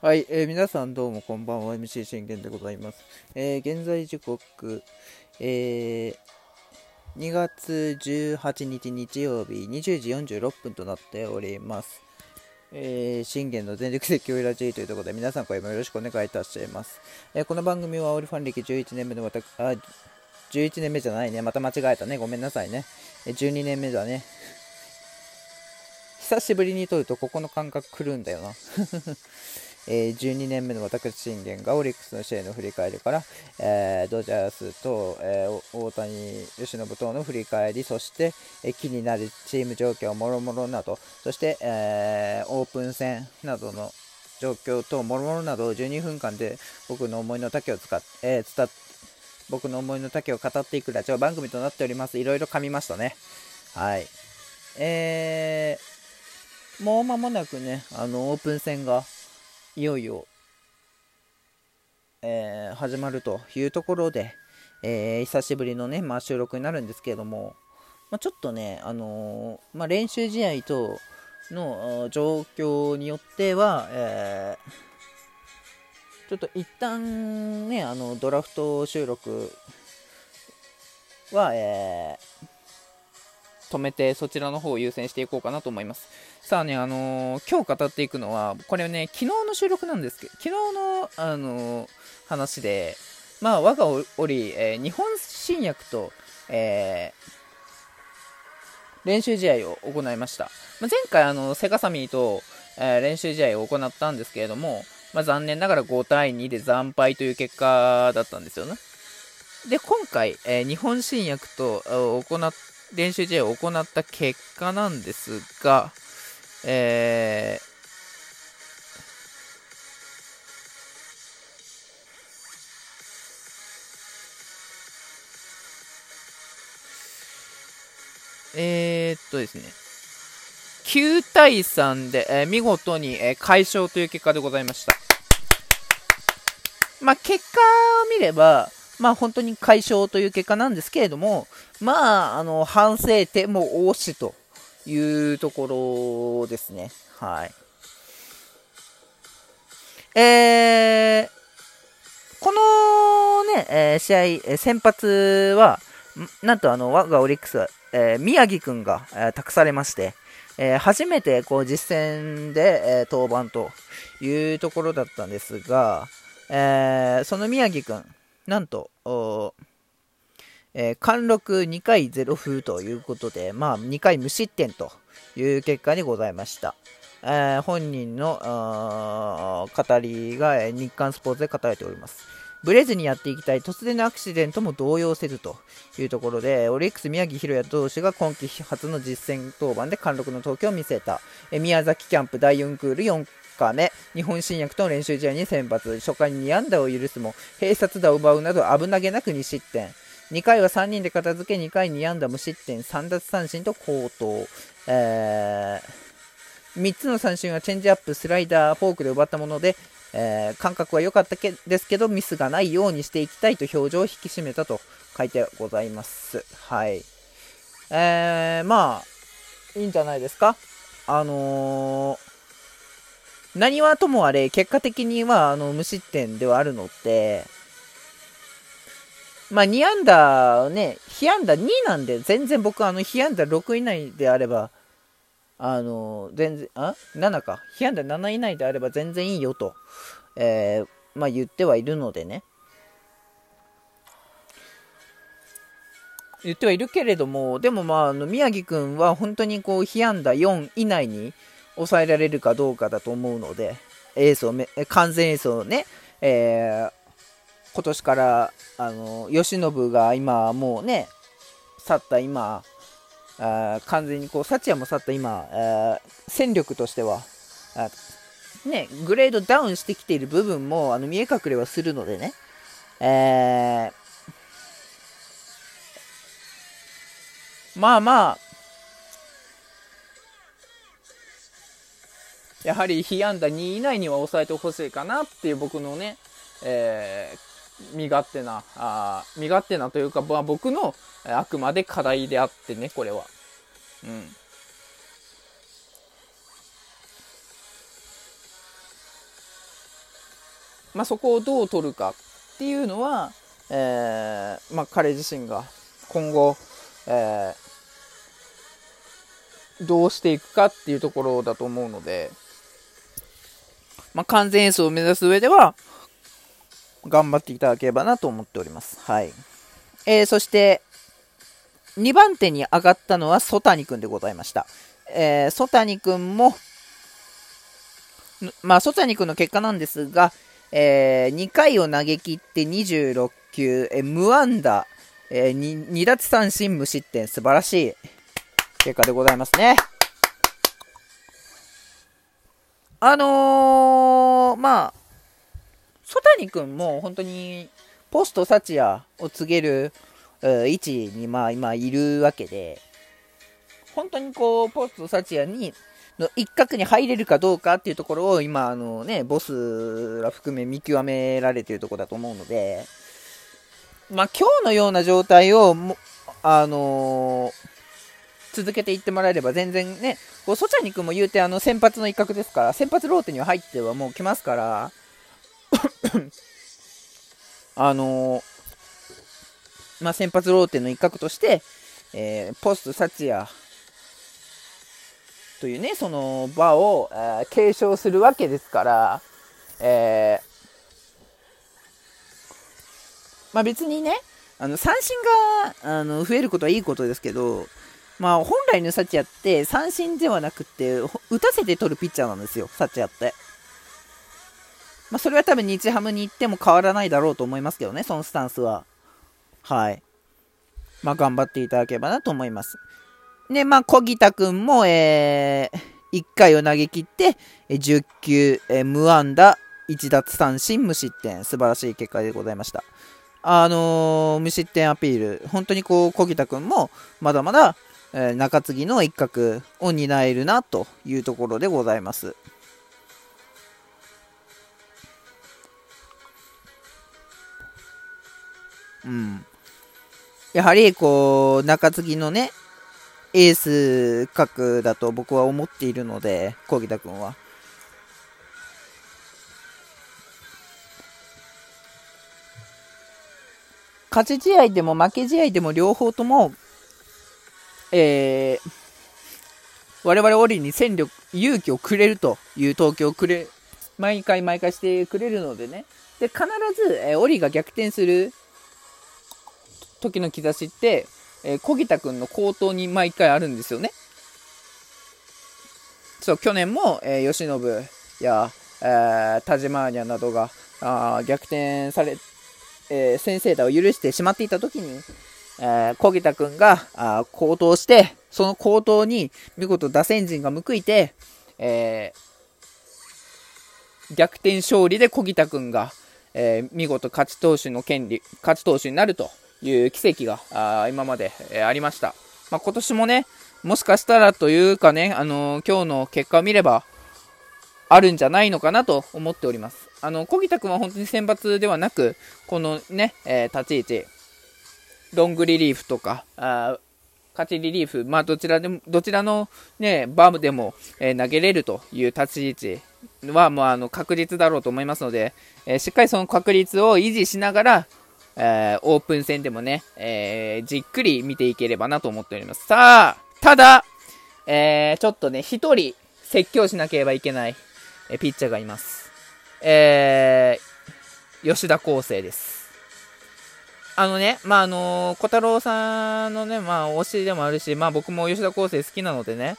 はい、えー皆さんどうもこんばんは。MC 信玄でございます、えー現在時刻、えー2月18日日曜日20時46分となっております、えー信玄の全力説教ラジーというところで皆さん声もよろしくお願いいたします、えーこの番組はオリファン歴11年目の私あ11年目じゃないね。また間違えたね。ごめんなさいね。え12年目だね。久しぶりに撮るとここの感覚来るんだよな。えー12年目の私信玄がオリックスの試合の振り返りから、えードジャースと、えー大谷由伸等の振り返りそして、えー気になるチーム状況もろもろなどそして、えーオープン戦などの状況等もろもろなどを12分間で僕の思いの丈を使っ、えー伝っ僕の思いの丈を語っていくラジオ番組となっております。いろいろ噛みましたね。はい。えーもう間もなくねあのオープン戦がいよいよ、えー始まるというところで、えー久しぶりのね、まあ、収録になるんですけれども、まあ、ちょっとね、あのーまあ、練習試合等の状況によっては、えちょっと一旦ね、あのドラフト収録は、えー止めてそちらの方を優先していこうかなと思います。さあね、あのー今日語っていくのは、これね、昨日の収録なんですけど、昨日の、あのー話で、まあ、我が折、えー日本新薬と、え練習試合を行いました。まあ、前回、あの、セガサミーと、え練習試合を行ったんですけれども、まあ、残念ながら5対2で惨敗という結果だったんですよね。で、今回、えー日本新薬と行っ練習試合を行った結果なんですが、えーえーっとですね、9対3で、えー見事に、えー快勝という結果でございました。まあ、結果を見れば、まあ、本当に快勝という結果なんですけれども、まあ、あの、反省点も多しというところですね。はい。えー、このね、えー試合、えー先発は、なんとあの、我がオリックスは、えー宮城くんが、えー託されまして、えー初めてこう実戦で、えー登板というところだったんですが、えーその宮城くん、なんと、えー貫禄2回0封ということで、まあ、2回無失点という結果にございました。えー本人の語りが日刊スポーツで語られております。ブレずにやっていきたい突然のアクシデントも動揺せずというところで、オリックス宮城宏也投手が今季初の実戦登板で貫禄の投球を見せた。え宮崎キャンプ第4クール4日目、日本新薬との練習試合に先発、初回に2安打を許すも、併殺打を奪うなど危なげなく2失点。2回は3人で片付け、2回2安打無失点、3奪三振と好投。えー、3つの三振はチェンジアップ、スライダー、フォークで奪ったもので、えー感覚は良かったけですけど、ミスがないようにしていきたいと表情を引き締めたと書いてございます。はい。えー、まあ、いいんじゃないですか？あのー何はともあれ、結果的にはあの無失点ではあるので、まあ、2安打ね、被安打2なんで、全然僕、あの、被安打6以内であれば、あの、全然、あ ?7 か。被安打7以内であれば全然いいよと、えーまあ言ってはいるのでね。言ってはいるけれども、でもまあ、あの宮城君は本当にこう、被安打4以内に抑えられるかどうかだと思うので、エースをめ、完全エースをね、えー今年から、あの、慶喜が今、もうね、去った今、あ完全にこう、幸也も去った今、あ戦力としては、ね、グレードダウンしてきている部分も、あの、見え隠れはするのでね、えーまあまあ、やはり被安打2以内には抑えてほしいかなっていう僕のね、えー身勝手な、あ身勝手なというか、まあ、僕のあくまで課題であってね、これは。うん。まあ、そこをどう取るかっていうのは、えー、まあ、彼自身が今後、えー、どうしていくかっていうところだと思うので、まあ、完全演奏を目指す上では、頑張っていただければなと思っております。はい。えー、そして、2番手に上がったのは曽谷くんでございました。えー、曽谷くんも、まあ、曽谷くんの結果なんですが、えー、2回を投げ切って26球、えー、無安打、えー2、2奪三振無失点、素晴らしい結果でございますね。あのー、まあ、曽谷くんも本当にポストサチヤを告げる位置にまあ今いるわけで、本当にこう、ポストサチヤにの一角に入れるかどうかっていうところを今、あのね、ボスら含め見極められてるところだと思うので、まあ今日のような状態をも、あのー、続けていってもらえれば全然ね、こうソチャニ君も言うてあの先発の一角ですから、先発ローテには入ってはもう来ますから、あのー、まあ、先発ローテの一角として、えー、ポストサチヤというね、その場を、えー、継承するわけですから、えー、まあ別にね、あの三振があの増えることはいいことですけど、まあ本来のサチヤって三振ではなくて、打たせて取るピッチャーなんですよ、サチヤって。まあそれは多分日ハムに行っても変わらないだろうと思いますけどね、そのスタンスは。はい。まあ頑張っていただければなと思います。で、まあ、小木田くんも、えー、1回を投げ切って、10球、えー、無安打、1奪三振、無失点、素晴らしい結果でございました。あのー、無失点アピール、本当にこう、小木田くんも、まだまだ、え、中継ぎの一角を担えるな、というところでございます。うん。やはり、こう、中継ぎのね、エース格だと僕は思っているので、小木田君は。勝ち試合でも負け試合でも両方とも、えー、我々オリに戦力、勇気をくれるという投球をくれ、毎回毎回してくれるのでね。で、必ず、えー、オリが逆転する時の兆しって、えー、小木田くんの口頭に毎回あるんですよね。そう、去年も、えー、吉信や、えー、田島アニャなどがあ逆転され、えー、先制打を許してしまっていた時に、えー、小木田くんがあ高騰して、その高騰に見事打線陣が報いて、えー、逆転勝利で小木田くんが、えー、見事勝ち投手の権利、勝ち投手になるという奇跡があ今まで、えありました。まあ、今年もね、もしかしたらというかね、あのー、今日の結果を見れば、あるんじゃないのかなと思っております。あの、小木田君は本当に選抜ではなく、このね、えー、立ち位置、ロングリリーフとか、あ勝ちリリーフ、まあ、どちらでも、どちらのね、バームでも、えー、投げれるという立ち位置は、もうあの、確実だろうと思いますので、えー、しっかりその確率を維持しながら、えー、オープン戦でもね、えー、じっくり見ていければなと思っております。さあ、ただ、えー、ちょっとね、一人説教しなければいけない、えピッチャーがいます。えー、吉田康生です。あのね、まあ、あの小太郎さんのね、まあ、推しでもあるし、まあ、僕も吉田康生好きなのでね、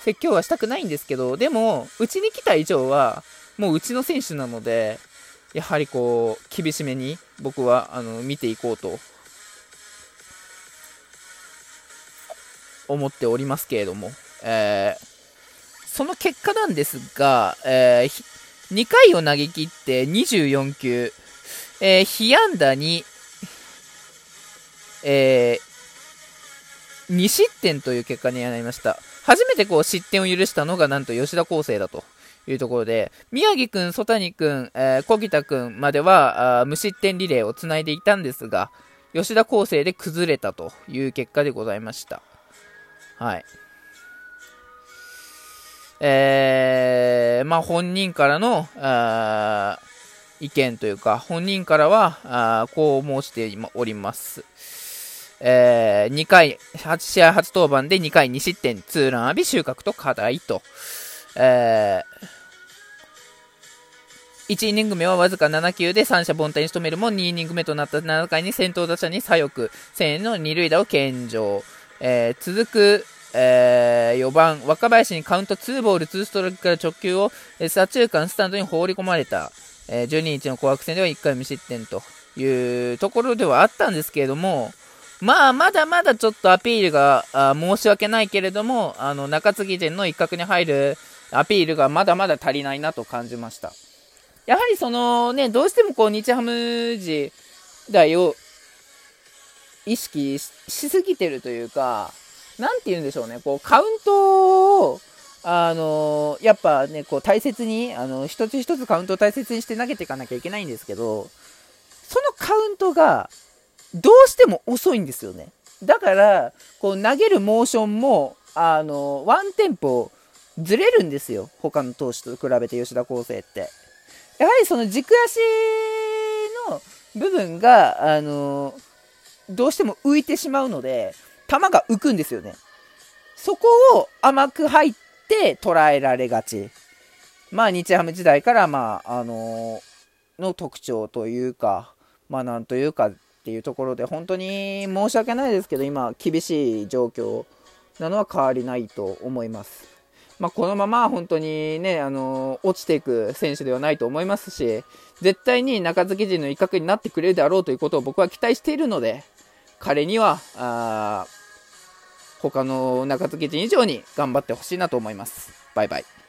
説教はしたくないんですけど、でも、うちに来た以上は、もううちの選手なので、やはりこう、厳しめに僕はあの見ていこうと思っておりますけれども、えー、その結果なんですが、えー、2回を投げ切って24球、えー、被安打に、えー、2失点という結果になりました。初めてこう失点を許したのがなんと吉田康生だというところで、宮城くん、曽谷くん、えー、小木田くんまではあ無失点リレーをつないでいたんですが、吉田康生で崩れたという結果でございました。はい。えー、まあ本人からの、あ意見というか、本人からは、あこう申しております。えー、2回、8試合初登板で2回2失点、ツーラン浴び収穫と課題と。えー、1イニング目はわずか7球で三者凡退に仕留めるも2イニング目となった7回に先頭打者に左翼、1000円の二塁打を献上。えー、続く、えー、4番、若林にカウント2ボール2ストライクから直球を、左中間スタンドに放り込まれた、えー、12日の紅白戦では1回無失点というところではあったんですけれども、まあ、まだまだちょっとアピールがあ申し訳ないけれども、あの中継ぎ陣の一角に入るアピールがまだまだ足りないなと感じました。やはりそのね、どうしてもこう日ハム時代を意識しすぎてるというか、なんて言うんでしょうね、こう、カウントを、あのやっぱね、こう、大切に、あの、一つ一つカウントを大切にして投げていかなきゃいけないんですけど、そのカウントが、どうしても遅いんですよね。だから、こう、投げるモーションも、あのワンテンポずれるんですよ。他の投手と比べて吉田康生って。やはりその軸足の部分が、あのどうしても浮いてしまうので、球が浮くんですよね。そこを甘く入って捉えられがち。まあ、日ハム時代から、まあ、あの、の特徴というか、まあ、なんというかっていうところで、本当に申し訳ないですけど、今、厳しい状況なのは変わりないと思います。まあ、このまま本当にね、あの、落ちていく選手ではないと思いますし、絶対に中継ぎ陣の一角になってくれるであろうということを僕は期待しているので、彼には、あ他の中継ぎ陣以上に頑張ってほしいなと思います。バイバイ。